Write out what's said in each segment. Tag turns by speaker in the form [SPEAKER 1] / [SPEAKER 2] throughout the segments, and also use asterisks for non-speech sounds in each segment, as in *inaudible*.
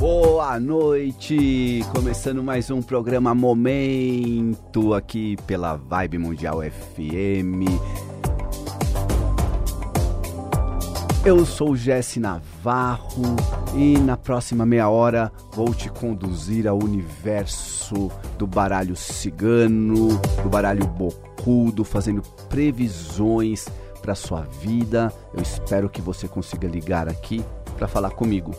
[SPEAKER 1] Boa noite! Começando mais um programa Momento aqui pela Vibe Mundial FM. Eu sou Jesse Navarro e na próxima meia hora vou te conduzir ao universo do baralho cigano, do baralho bocudo, fazendo previsões para sua vida. Eu espero que você consiga ligar aqui para falar comigo.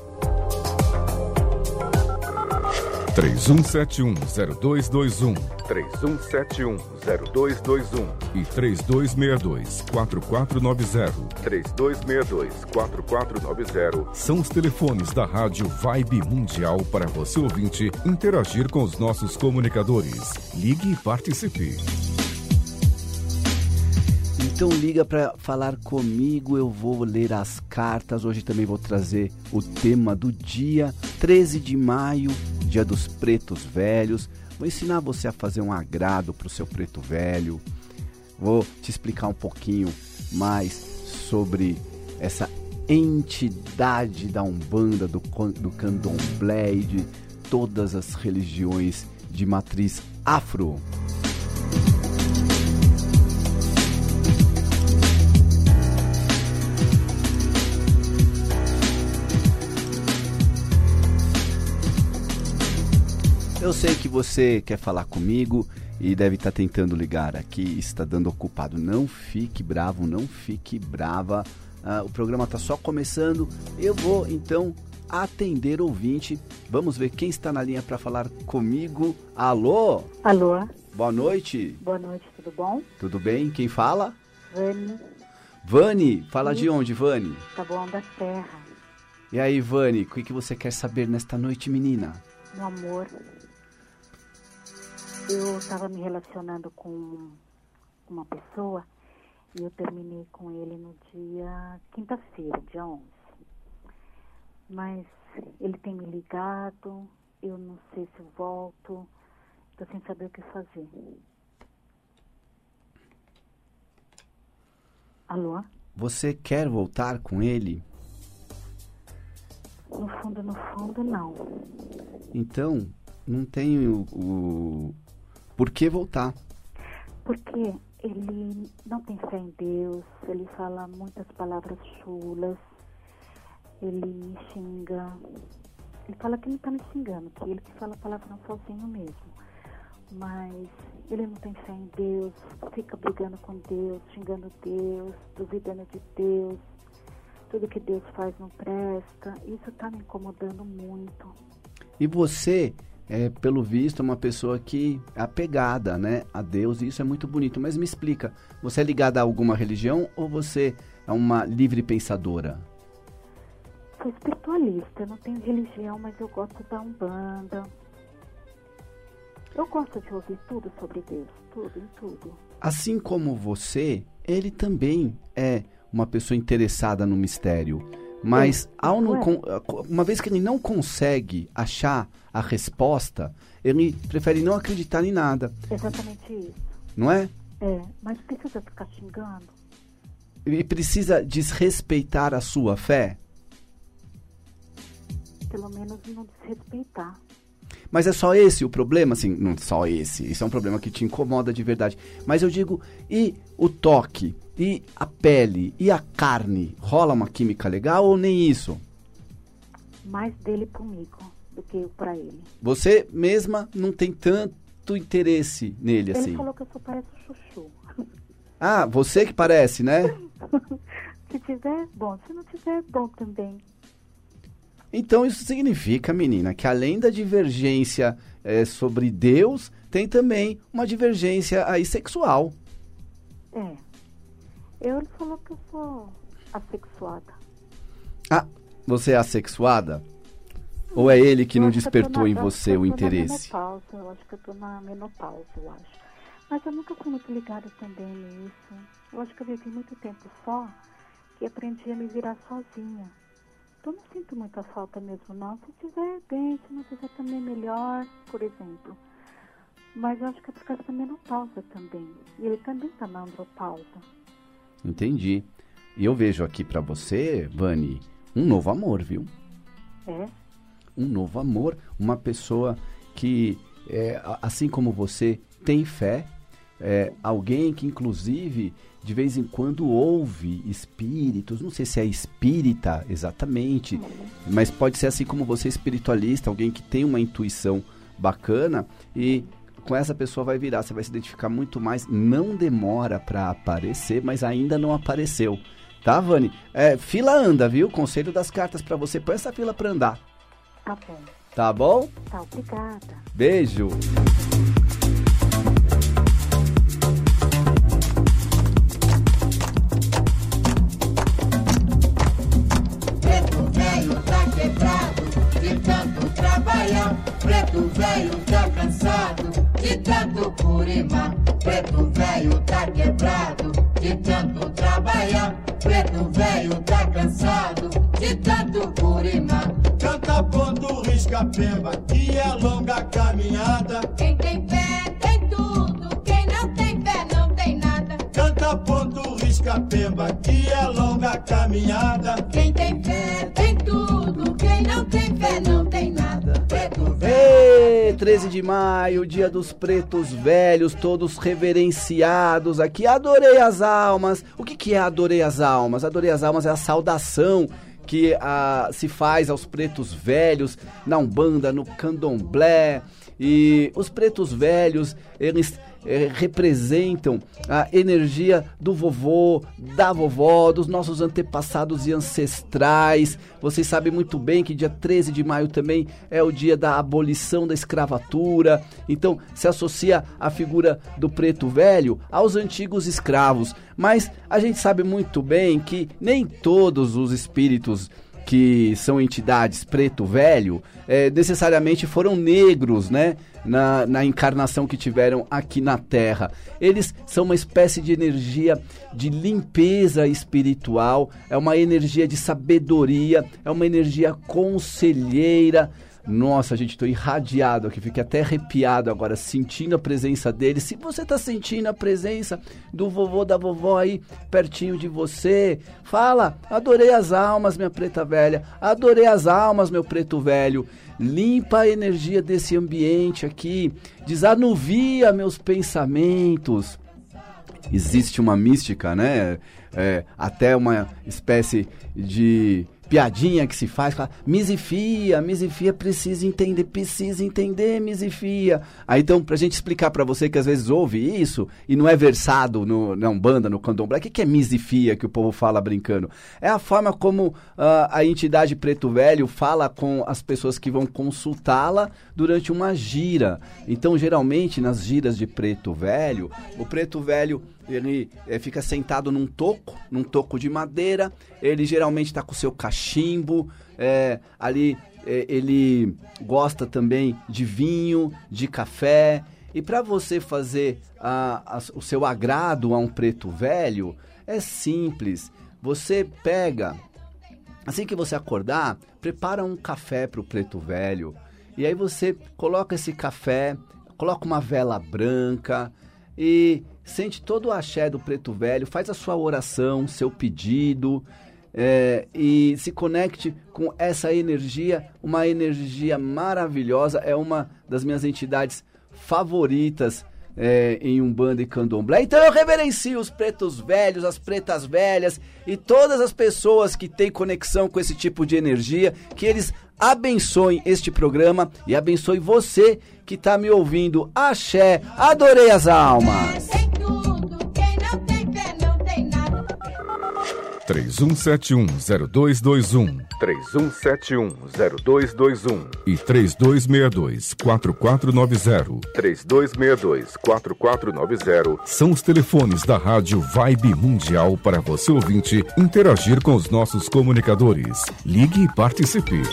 [SPEAKER 2] 31710221
[SPEAKER 3] 31710221
[SPEAKER 2] e 3262-4490
[SPEAKER 3] 3262-4490
[SPEAKER 2] são os telefones da Rádio Vibe Mundial para você ouvinte interagir com os nossos comunicadores. Ligue e participe.
[SPEAKER 1] Então liga para falar comigo, eu vou ler as cartas. Hoje também vou trazer o tema do dia, 13 de maio, dia dos pretos velhos. Vou ensinar você a fazer um agrado para o seu preto velho. Vou te explicar um pouquinho mais sobre essa entidade da Umbanda, do, do Candomblé e de todas as religiões de matriz afro. Eu sei que você quer falar comigo e deve estar tentando ligar aqui, está dando ocupado. Não fique bravo, não fique brava. Ah, o programa está só começando. Eu vou então atender ouvinte. Vamos ver quem está na linha para falar comigo. Alô?
[SPEAKER 4] Alô?
[SPEAKER 1] Boa noite.
[SPEAKER 4] Boa noite, tudo bom?
[SPEAKER 1] Tudo bem? Quem fala?
[SPEAKER 4] Vani.
[SPEAKER 1] Vani, fala Sim. de onde, Vani?
[SPEAKER 4] Tá bom da Serra.
[SPEAKER 1] E aí, Vani, o que você quer saber nesta noite, menina?
[SPEAKER 4] No amor. Eu estava me relacionando com uma pessoa e eu terminei com ele no dia quinta-feira, dia 11. Mas ele tem me ligado, eu não sei se volto, estou sem saber o que fazer. Alô?
[SPEAKER 1] Você quer voltar com ele?
[SPEAKER 4] No fundo, no fundo, não.
[SPEAKER 1] Então, não tem o, o, por que voltar?
[SPEAKER 4] Porque ele não tem fé em Deus, ele fala muitas palavras chulas, ele xinga. Ele fala que não está me xingando, que ele que fala palavrão sozinho mesmo. Mas ele não tem fé em Deus, fica brigando com Deus, xingando Deus, duvidando de Deus. Tudo que Deus faz não presta. Isso está me incomodando muito.
[SPEAKER 1] E você é, pelo visto, uma pessoa que é apegada né, a Deus, e isso é muito bonito. Mas me explica, você é ligada a alguma religião ou você é uma livre pensadora?
[SPEAKER 4] Sou espiritualista, eu não tenho religião, mas eu gosto da Umbanda. Eu gosto de ouvir tudo sobre Deus, tudo, em tudo.
[SPEAKER 1] Assim como você, ele também é uma pessoa interessada no mistério. Mas ao não, uma vez que ele não consegue achar a resposta, ele prefere não acreditar em nada.
[SPEAKER 4] Exatamente isso.
[SPEAKER 1] Não é?
[SPEAKER 4] É, mas precisa ficar xingando.
[SPEAKER 1] E precisa desrespeitar a sua fé?
[SPEAKER 4] Pelo menos não desrespeitar.
[SPEAKER 1] Mas é só esse o problema? Assim, não só esse. Isso é um problema que te incomoda de verdade. Mas eu digo, e o toque? E a pele? E a carne? Rola uma química legal ou nem isso?
[SPEAKER 4] Mais dele comigo do que eu pra ele.
[SPEAKER 1] Você mesma não tem tanto interesse nele
[SPEAKER 4] ele
[SPEAKER 1] assim?
[SPEAKER 4] Ele falou que eu só pareço chuchu.
[SPEAKER 1] Ah, você que parece, né? *laughs*
[SPEAKER 4] se tiver, bom. Se não tiver, bom também.
[SPEAKER 1] Então isso significa, menina, que além da divergência é, sobre Deus, tem também uma divergência aí sexual.
[SPEAKER 4] É. Eu, ele falou que eu sou assexuada.
[SPEAKER 1] Ah, você é assexuada? Ou é ele que eu não despertou na, em você o interesse?
[SPEAKER 4] Menopausa, eu acho que eu tô na menopausa, eu acho. Mas eu nunca fui muito ligada também nisso. Eu acho que eu vivi muito tempo só e aprendi a me virar sozinha. Então não sinto muita falta mesmo não. Se tiver bem, se não tiver também melhor, por exemplo. Mas eu acho que é por causa da menopausa também. E ele também está na andropausa.
[SPEAKER 1] Entendi. E eu vejo aqui para você, Vani, um novo amor, viu?
[SPEAKER 4] É?
[SPEAKER 1] um novo amor, uma pessoa que, é, assim como você, tem fé, é, alguém que inclusive de vez em quando ouve espíritos, não sei se é espírita exatamente, mas pode ser assim como você espiritualista, alguém que tem uma intuição bacana e com essa pessoa vai virar, você vai se identificar muito mais, não demora para aparecer, mas ainda não apareceu. Tá, Vani? É, fila anda, viu? Conselho das cartas para você, põe essa fila para andar.
[SPEAKER 4] Tá bom.
[SPEAKER 1] Tá bom?
[SPEAKER 4] Tá, obrigada.
[SPEAKER 1] Beijo. Dia dos pretos velhos, todos reverenciados aqui. Adorei as almas. O que, que é adorei as almas? Adorei as almas é a saudação que ah, se faz aos pretos velhos na Umbanda, no Candomblé. E os pretos velhos, eles eh, representam a energia do vovô, da vovó, dos nossos antepassados e ancestrais. Vocês sabem muito bem que dia 13 de maio também é o dia da abolição da escravatura. Então se associa a figura do preto velho aos antigos escravos. Mas a gente sabe muito bem que nem todos os espíritos que são entidades preto velho, é, necessariamente foram negros, né? Na, na encarnação que tiveram aqui na Terra. Eles são uma espécie de energia de limpeza espiritual, é uma energia de sabedoria, é uma energia conselheira. Nossa, gente, estou irradiado aqui, fiquei até arrepiado agora, sentindo a presença dele. Se você está sentindo a presença do vovô, da vovó aí pertinho de você, fala: adorei as almas, minha preta velha, adorei as almas, meu preto velho. Limpa a energia desse ambiente aqui, desanuvia meus pensamentos. Existe uma mística, né? É, até uma espécie de piadinha que se faz, fala, misifia, misifia precisa entender, precisa entender, misifia. Aí então, pra gente explicar para você que às vezes ouve isso e não é versado no, na Umbanda, no Candomblé, o que, que é misifia que o povo fala brincando? É a forma como uh, a entidade Preto Velho fala com as pessoas que vão consultá-la durante uma gira. Então, geralmente, nas giras de Preto Velho, o Preto Velho ele é, fica sentado num toco, num toco de madeira. Ele geralmente está com seu cachimbo. É, ali é, ele gosta também de vinho, de café. E para você fazer a, a, o seu agrado a um preto velho, é simples. Você pega, assim que você acordar, prepara um café para o preto velho. E aí você coloca esse café, coloca uma vela branca e sente todo o axé do preto velho, faz a sua oração, seu pedido é, e se conecte com essa energia, uma energia maravilhosa, é uma das minhas entidades favoritas é, em Umbanda e Candomblé. Então eu reverencio os pretos velhos, as pretas velhas e todas as pessoas que têm conexão com esse tipo de energia, que eles abençoem este programa e abençoe você que está me ouvindo. Axé, adorei as almas.
[SPEAKER 2] 31710221
[SPEAKER 5] 31710221
[SPEAKER 2] e 3262-4490
[SPEAKER 5] 3262-4490
[SPEAKER 2] são os telefones da Rádio Vibe Mundial para você ouvinte interagir com os nossos comunicadores. Ligue e participe.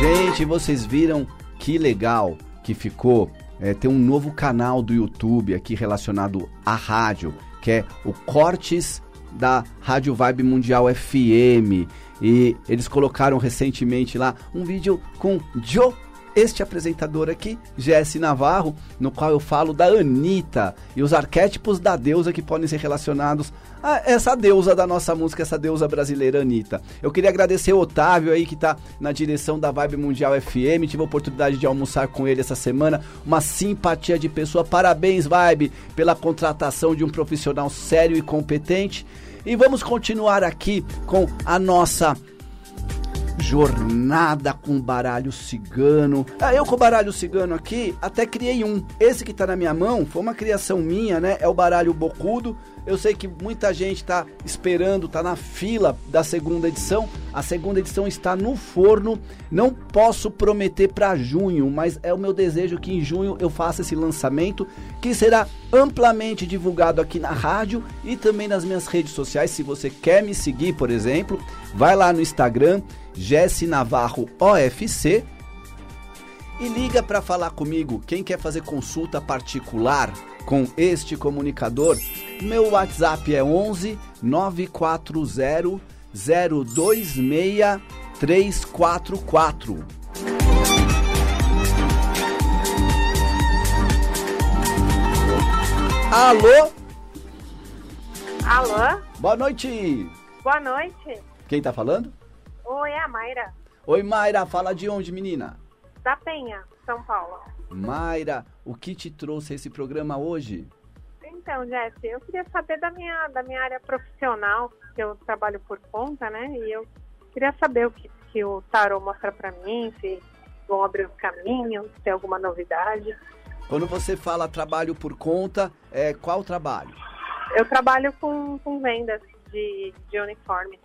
[SPEAKER 1] Gente, vocês viram que legal que ficou? É, tem um novo canal do YouTube aqui relacionado à rádio, que é o Cortes da Rádio Vibe Mundial FM. E eles colocaram recentemente lá um vídeo com Joe este apresentador aqui, Jesse Navarro, no qual eu falo da Anitta e os arquétipos da deusa que podem ser relacionados a essa deusa da nossa música, essa deusa brasileira Anitta. Eu queria agradecer o Otávio aí que está na direção da Vibe Mundial FM, tive a oportunidade de almoçar com ele essa semana, uma simpatia de pessoa. Parabéns, Vibe, pela contratação de um profissional sério e competente. E vamos continuar aqui com a nossa jornada com baralho cigano. Ah, eu com o baralho cigano aqui, até criei um. Esse que tá na minha mão foi uma criação minha, né? É o baralho bocudo. Eu sei que muita gente está esperando, está na fila da segunda edição. A segunda edição está no forno. Não posso prometer para junho, mas é o meu desejo que em junho eu faça esse lançamento, que será amplamente divulgado aqui na rádio e também nas minhas redes sociais. Se você quer me seguir, por exemplo, vai lá no Instagram, Jesse Navarro OFC e liga para falar comigo. Quem quer fazer consulta particular com este comunicador, meu WhatsApp é 11 940 026 344. Alô?
[SPEAKER 5] Alô?
[SPEAKER 1] Boa noite.
[SPEAKER 5] Boa noite.
[SPEAKER 1] Quem tá falando?
[SPEAKER 5] Oi, é a Mayra,
[SPEAKER 1] Oi, Mayra, fala de onde, menina?
[SPEAKER 5] da Penha, São Paulo.
[SPEAKER 1] Mayra, o que te trouxe a esse programa hoje?
[SPEAKER 5] Então, Jesse, eu queria saber da minha, da minha área profissional, que eu trabalho por conta, né? E eu queria saber o que, que o tarô mostra pra mim, se vão abrir os caminhos, se tem alguma novidade.
[SPEAKER 1] Quando você fala trabalho por conta, é qual trabalho?
[SPEAKER 5] Eu trabalho com, com vendas de, de uniforme.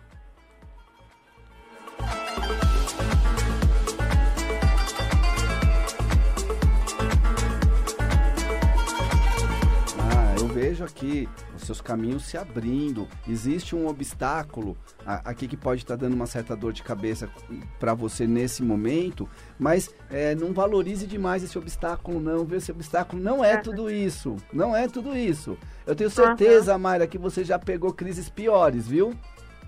[SPEAKER 1] Vejo aqui os seus caminhos se abrindo. Existe um obstáculo aqui que pode estar dando uma certa dor de cabeça para você nesse momento, mas é, não valorize demais esse obstáculo, não. Viu? Esse obstáculo não é tudo isso. Não é tudo isso. Eu tenho certeza, Mayra, que você já pegou crises piores, viu?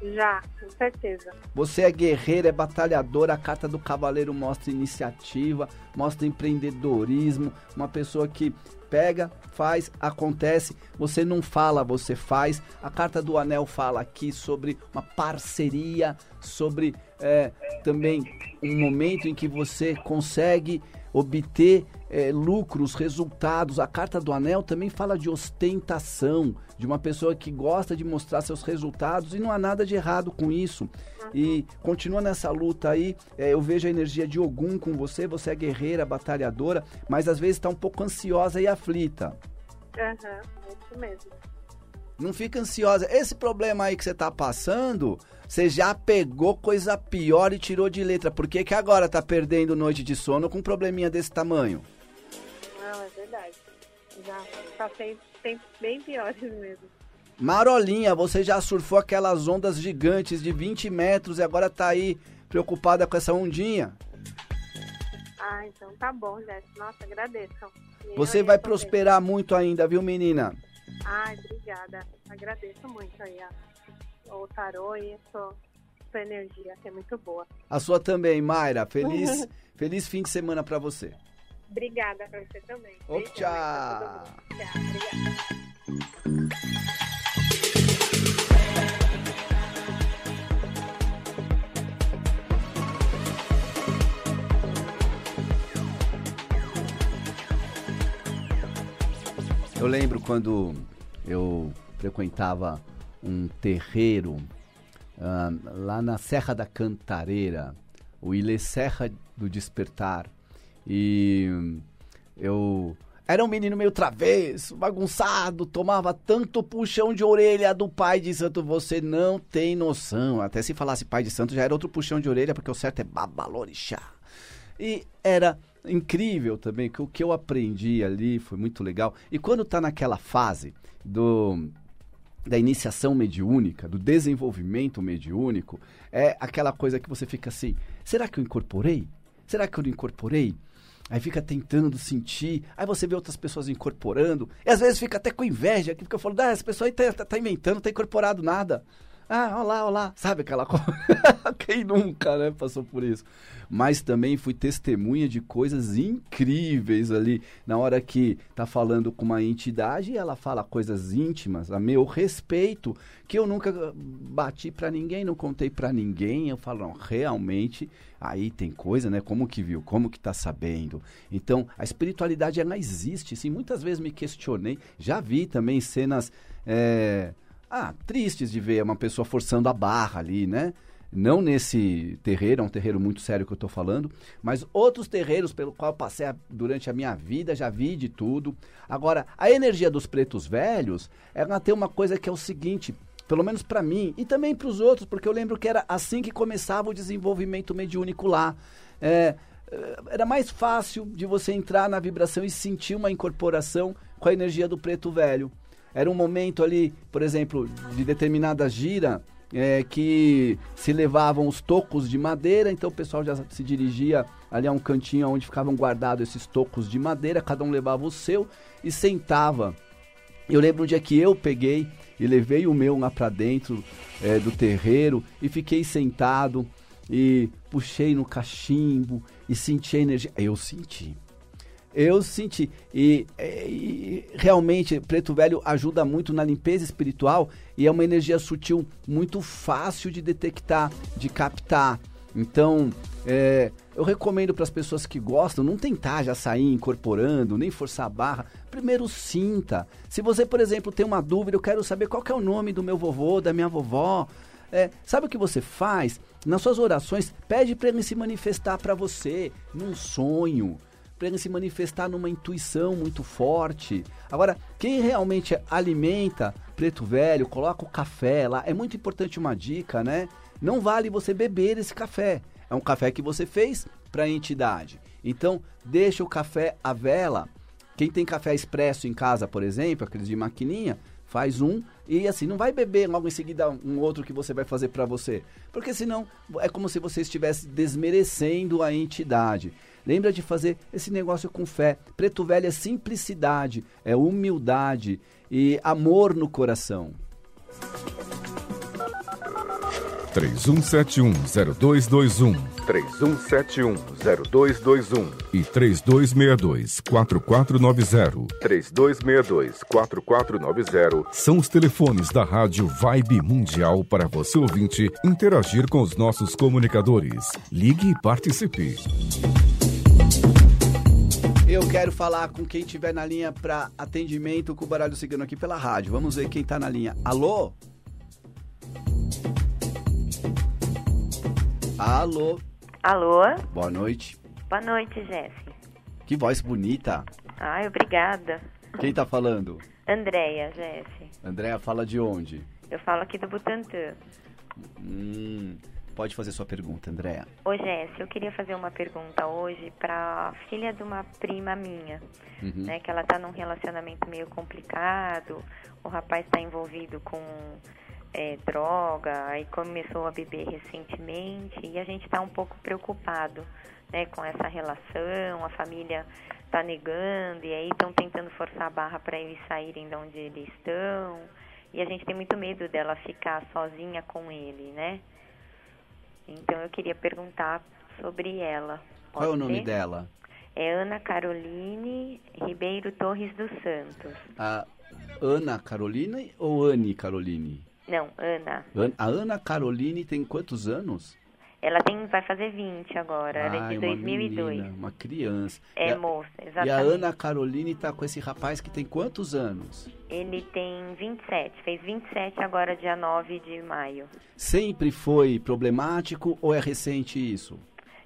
[SPEAKER 5] Já, com certeza.
[SPEAKER 1] Você é guerreira, é batalhadora, a carta do cavaleiro mostra iniciativa, mostra empreendedorismo, uma pessoa que pega, faz, acontece, você não fala, você faz. A carta do anel fala aqui sobre uma parceria, sobre é, também um momento em que você consegue obter é, lucros, resultados. A carta do anel também fala de ostentação, de uma pessoa que gosta de mostrar seus resultados e não há nada de errado com isso. E continua nessa luta aí. É, eu vejo a energia de Ogum com você. Você é guerreira, batalhadora, mas às vezes está um pouco ansiosa e aflita.
[SPEAKER 5] Aham, é isso mesmo.
[SPEAKER 1] Não fica ansiosa. Esse problema aí que você tá passando, você já pegou coisa pior e tirou de letra. Por que, que agora tá perdendo noite de sono com um probleminha desse tamanho?
[SPEAKER 5] Não, é verdade. Já passei tempos bem piores mesmo.
[SPEAKER 1] Marolinha, você já surfou aquelas ondas gigantes de 20 metros e agora tá aí preocupada com essa ondinha?
[SPEAKER 5] Ah, então tá bom, Jess. Nossa, agradeço. E
[SPEAKER 1] Você vai prosperar muito ainda, viu, menina?
[SPEAKER 5] Ai, obrigada. Agradeço muito aí a, o tarô e a sua, energia, que é muito boa.
[SPEAKER 1] A sua também, Mayra. Feliz, *laughs* feliz fim de semana pra você.
[SPEAKER 5] Obrigada pra você também. Pra
[SPEAKER 1] tchau.
[SPEAKER 5] Tchau, obrigada.
[SPEAKER 1] Eu lembro quando eu frequentava um terreiro ah, lá na Serra da Cantareira, o Ilê Serra do Despertar. E eu era um menino meio travesso, bagunçado, tomava tanto puxão de orelha do pai de santo, você não tem noção. Até se falasse pai de santo já era outro puxão de orelha, porque o certo é babalorixá. E era incrível também que o que eu aprendi ali foi muito legal. E quando tá naquela fase do da iniciação mediúnica, do desenvolvimento mediúnico, é aquela coisa que você fica assim: será que eu incorporei? Será que eu não incorporei? Aí fica tentando sentir, aí você vê outras pessoas incorporando, e às vezes fica até com inveja, que fica falando, ah, essa pessoa aí tá, tá- tá inventando, não tá incorporado nada. Ah, olha lá, olha lá, sabe aquela coisa? *laughs* Quem nunca, né, passou por isso? Mas também fui testemunha de coisas incríveis ali. Na hora que tá falando com uma entidade, ela fala coisas íntimas, a meu respeito, que eu nunca bati para ninguém, não contei para ninguém. Eu falo, não, realmente, aí tem coisa, né? Como que viu? Como que tá sabendo? Então, a espiritualidade, ela existe. Sim, muitas vezes me questionei. Já vi também cenas... É, ah, tristes de ver uma pessoa forçando a barra ali, né? Não nesse terreiro, é um terreiro muito sério que eu estou falando, mas outros terreiros pelo qual passei a, durante a minha vida, já vi de tudo. Agora, a energia dos pretos velhos, ela tem uma coisa que é o seguinte, pelo menos para mim e também para os outros, porque eu lembro que era assim que começava o desenvolvimento mediúnico lá. É, era mais fácil de você entrar na vibração e sentir uma incorporação com a energia do preto velho. Era um momento ali, por exemplo, de determinada gira, é, que se levavam os tocos de madeira, então o pessoal já se dirigia ali a um cantinho onde ficavam guardados esses tocos de madeira, cada um levava o seu e sentava. Eu lembro um dia que eu peguei e levei o meu lá para dentro é, do terreiro e fiquei sentado e puxei no cachimbo e senti a energia. Eu senti. Eu senti. E, e, realmente, Preto Velho ajuda muito na limpeza espiritual e é uma energia sutil muito fácil de detectar, de captar. Então, é, eu recomendo para as pessoas que gostam não tentar já sair incorporando, nem forçar a barra. Primeiro sinta. Se você, por exemplo, tem uma dúvida, eu quero saber qual é o nome do meu vovô, da minha vovó. É, sabe o que você faz? Nas suas orações, pede para ele se manifestar para você num sonho para ele se manifestar numa intuição muito forte. Agora, quem realmente alimenta preto velho, coloca o café lá, é muito importante uma dica, né? Não vale você beber esse café. É um café que você fez para a entidade. Então, deixa o café à vela. Quem tem café expresso em casa, por exemplo, aqueles de maquininha, faz um e assim, não vai beber logo em seguida um outro que você vai fazer para você. Porque senão é como se você estivesse desmerecendo a entidade. Lembra de fazer esse negócio com fé. Preto velho é simplicidade, é humildade e amor no coração.
[SPEAKER 2] 31710221 31710221 e 3262-4490 3262-4490 são os telefones da Rádio Vibe Mundial para você ouvinte interagir com os nossos comunicadores. Ligue e participe.
[SPEAKER 1] Eu quero falar com quem tiver na linha para atendimento com o baralho cigano aqui pela rádio. Vamos ver quem tá na linha. Alô? Alô?
[SPEAKER 6] Alô?
[SPEAKER 1] Boa noite.
[SPEAKER 6] Boa noite, Jesse.
[SPEAKER 1] Que voz bonita.
[SPEAKER 6] Ai, obrigada.
[SPEAKER 1] Quem tá falando?
[SPEAKER 6] Andréia, Jesse.
[SPEAKER 1] Andréia fala de onde?
[SPEAKER 6] Eu falo aqui do Butantã.
[SPEAKER 1] Hum, Pode fazer sua pergunta, Andréa.
[SPEAKER 6] Ô, Jéssica, eu queria fazer uma pergunta hoje para filha de uma prima minha, uhum. né? Que ela tá num relacionamento meio complicado, o rapaz está envolvido com é, droga, aí começou a beber recentemente e a gente está um pouco preocupado, né? Com essa relação, a família está negando e aí estão tentando forçar a barra para eles saírem de onde eles estão e a gente tem muito medo dela ficar sozinha com ele, né? Então eu queria perguntar sobre ela.
[SPEAKER 1] Qual é o nome dela?
[SPEAKER 6] É Ana Caroline Ribeiro Torres dos Santos.
[SPEAKER 1] A Ana Caroline ou Anne Caroline?
[SPEAKER 6] Não, Ana.
[SPEAKER 1] A Ana Caroline tem quantos anos?
[SPEAKER 6] Ela tem, vai fazer 20 agora, ela é de 2002. Uma, menina,
[SPEAKER 1] uma criança.
[SPEAKER 6] É, a, moça, exatamente.
[SPEAKER 1] E a Ana Caroline está com esse rapaz que tem quantos anos?
[SPEAKER 6] Ele tem 27, fez 27 agora dia 9 de maio.
[SPEAKER 1] Sempre foi problemático ou é recente isso?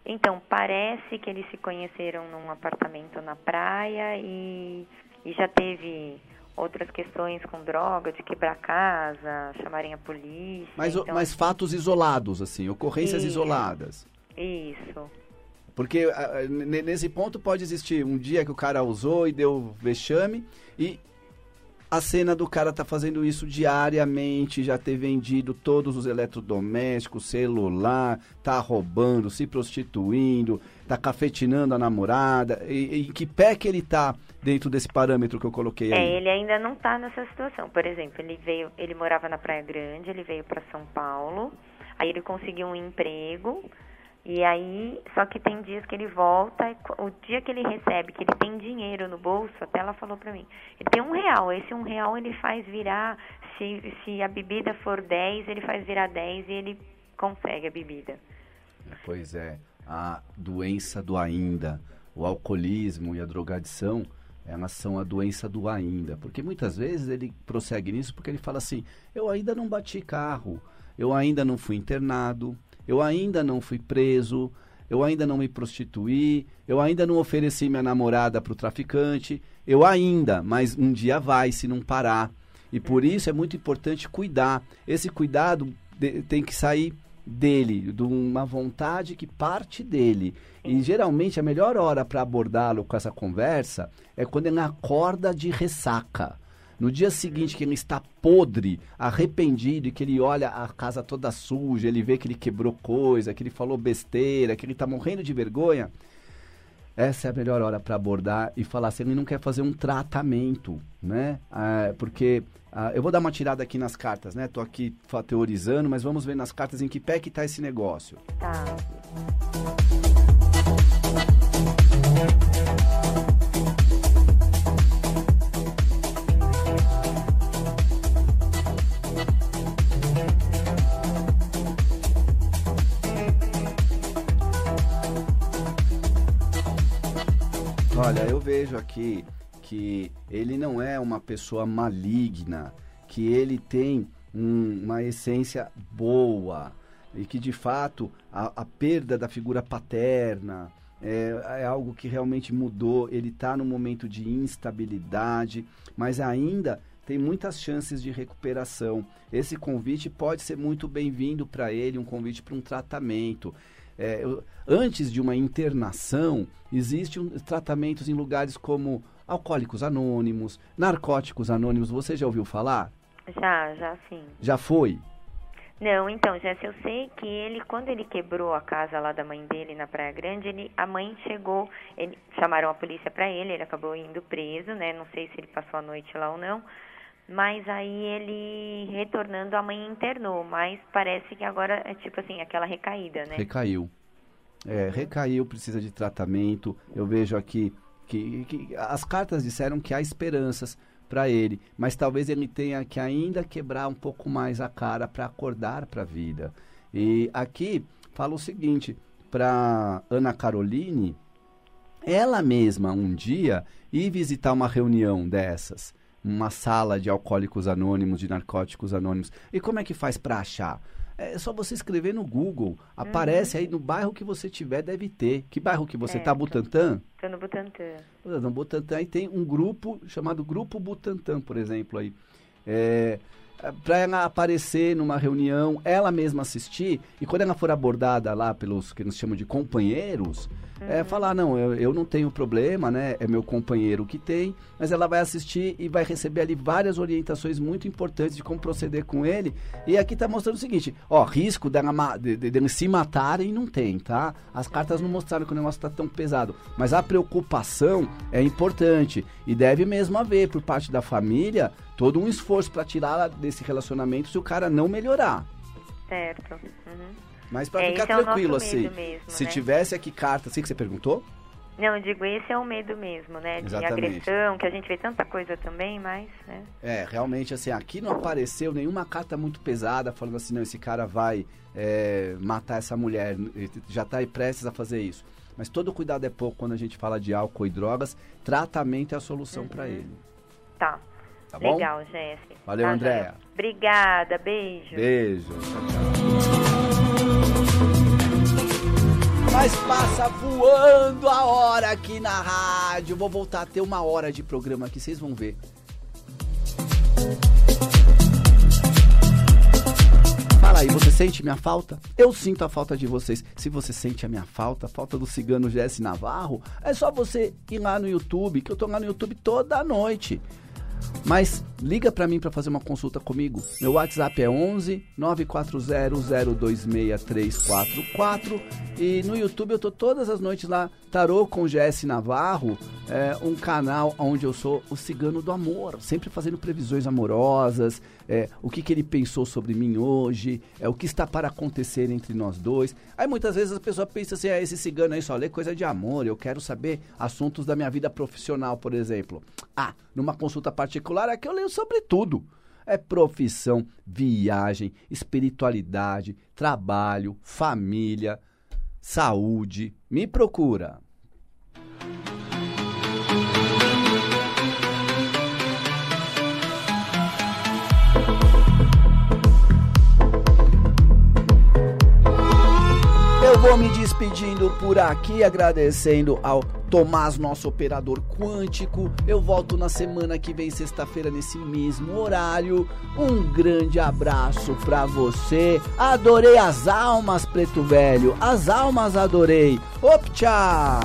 [SPEAKER 6] Então, parece que eles se conheceram num apartamento na praia e, e já teve outras questões com droga, de quebrar casa, chamarem a polícia.
[SPEAKER 1] Mas, então... mas fatos isolados, assim, ocorrências Isso. isoladas.
[SPEAKER 6] Isso.
[SPEAKER 1] Porque nesse ponto pode existir um dia que o cara usou e deu vexame e a cena do cara tá fazendo isso diariamente, já ter vendido todos os eletrodomésticos, celular, tá roubando, se prostituindo, tá cafetinando a namorada. E, em que pé que ele tá dentro desse parâmetro que eu coloquei aí?
[SPEAKER 6] É, ele ainda não tá nessa situação. Por exemplo, ele veio, ele morava na Praia Grande, ele veio para São Paulo. Aí ele conseguiu um emprego, e aí, só que tem dias que ele volta, o dia que ele recebe, que ele tem dinheiro no bolso, até ela falou pra mim, ele tem um real, esse um real ele faz virar, se, se a bebida for 10, ele faz virar 10 e ele consegue a bebida.
[SPEAKER 1] Pois é, a doença do ainda, o alcoolismo e a drogadição, elas são a doença do ainda. Porque muitas vezes ele prossegue nisso porque ele fala assim: eu ainda não bati carro, eu ainda não fui internado, eu ainda não fui preso, eu ainda não me prostituí, eu ainda não ofereci minha namorada para o traficante, eu ainda, mas um dia vai se não parar. E por isso é muito importante cuidar. Esse cuidado de, tem que sair dele, de uma vontade que parte dele. E geralmente a melhor hora para abordá-lo com essa conversa é quando ele acorda de ressaca. No dia seguinte, que ele está podre, arrependido, e que ele olha a casa toda suja, ele vê que ele quebrou coisa, que ele falou besteira, que ele está morrendo de vergonha, essa é a melhor hora para abordar e falar se ele não quer fazer um tratamento, né? Ah, porque ah, eu vou dar uma tirada aqui nas cartas, né? Tô aqui teorizando, mas vamos ver nas cartas em que pé que tá esse negócio.
[SPEAKER 6] Tá.
[SPEAKER 1] Vejo aqui que ele não é uma pessoa maligna, que ele tem um, uma essência boa e que de fato a, a perda da figura paterna é, é, algo que realmente mudou. Ele está num momento de instabilidade, mas ainda tem muitas chances de recuperação. Esse convite pode ser muito bem-vindo para ele, um convite para um tratamento. É, antes de uma internação, existem tratamentos em lugares como Alcoólicos Anônimos, Narcóticos Anônimos. Você já ouviu falar?
[SPEAKER 6] Já, já sim.
[SPEAKER 1] Já foi?
[SPEAKER 6] Não, então, Jéssica, eu sei que ele, quando ele quebrou a casa lá da mãe dele na Praia Grande, ele, a mãe chegou, ele, chamaram a polícia para ele, ele acabou indo preso, né? Não sei se ele passou a noite lá ou não. Mas aí ele, retornando, a mãe internou. Mas parece que agora é tipo assim, aquela recaída, né?
[SPEAKER 1] Recaiu. É, recaiu, precisa de tratamento. Eu vejo aqui que, que as cartas disseram que há esperanças para ele, mas talvez ele tenha que ainda quebrar um pouco mais a cara para acordar para a vida. E aqui fala o seguinte para Ana Caroline, ela mesma um dia ir visitar uma reunião dessas, uma sala de alcoólicos anônimos, de narcóticos anônimos. E como é que faz para achar? É só você escrever no Google. Aparece uhum. aí no bairro que você tiver, deve ter. Que bairro que você está? Butantã?
[SPEAKER 6] Estou no Butantã.
[SPEAKER 1] No Butantã aí tem um grupo chamado Grupo Butantã, por exemplo. aí. É, para ela aparecer numa reunião, ela mesma assistir, e quando ela for abordada lá pelos que nos chamam de companheiros, é, uhum. é falar, não, eu, eu não tenho problema, né? É meu companheiro que tem, mas ela vai assistir e vai receber ali várias orientações muito importantes de como proceder com ele. E aqui tá mostrando o seguinte, ó, risco dela, de, de, de se matarem não tem, tá? As cartas não mostraram que o negócio tá tão pesado, mas a preocupação é importante e deve mesmo haver por parte da família todo um esforço para tirá-la desse relacionamento se o cara não melhorar.
[SPEAKER 6] Certo. Uhum.
[SPEAKER 1] Mas para é, ficar é tranquilo, assim, mesmo, se né? tivesse aqui carta, assim que você perguntou?
[SPEAKER 6] Não, eu digo, esse é o medo mesmo, né? De Exatamente. agressão, que a gente vê tanta coisa também, mas, né?
[SPEAKER 1] É, realmente, assim, aqui não apareceu nenhuma carta muito pesada falando assim, não, esse cara vai é, matar essa mulher, já está aí prestes a fazer isso. Mas todo cuidado é pouco quando a gente fala de álcool e drogas, tratamento é a solução uhum. para ele.
[SPEAKER 6] Tá. Tá bom? Legal, Jéssica.
[SPEAKER 1] Valeu,
[SPEAKER 6] tá,
[SPEAKER 1] Andréa.
[SPEAKER 6] Obrigada, beijo.
[SPEAKER 1] Beijo. Mas passa voando a hora aqui na rádio. Vou voltar a ter uma hora de programa aqui, vocês vão ver. Fala aí, você sente minha falta? Eu sinto a falta de vocês. Se você sente a minha falta, a falta do cigano Jesse Navarro, é só você ir lá no YouTube, que eu tô lá no YouTube toda noite. Mas liga para mim para fazer uma consulta comigo. Meu WhatsApp é 11 940026344 e no YouTube eu tô todas as noites lá, Tarô com GS Navarro, é um canal onde eu sou o cigano do amor, sempre fazendo previsões amorosas, é, o que, que ele pensou sobre mim hoje, é o que está para acontecer entre nós dois. Aí muitas vezes a pessoa pensa assim, ah, esse cigano aí só lê coisa de amor, eu quero saber assuntos da minha vida profissional, por exemplo. Ah, numa consulta particular aqui eu leio sobre tudo. É profissão, viagem, espiritualidade, trabalho, família, saúde. Me procura. Eu vou me despedindo por aqui, agradecendo ao Tomás, nosso operador quântico. Eu volto na semana que vem, sexta-feira, nesse mesmo horário. Um grande abraço pra você. Adorei as almas, preto velho. As almas adorei. Op, tchau!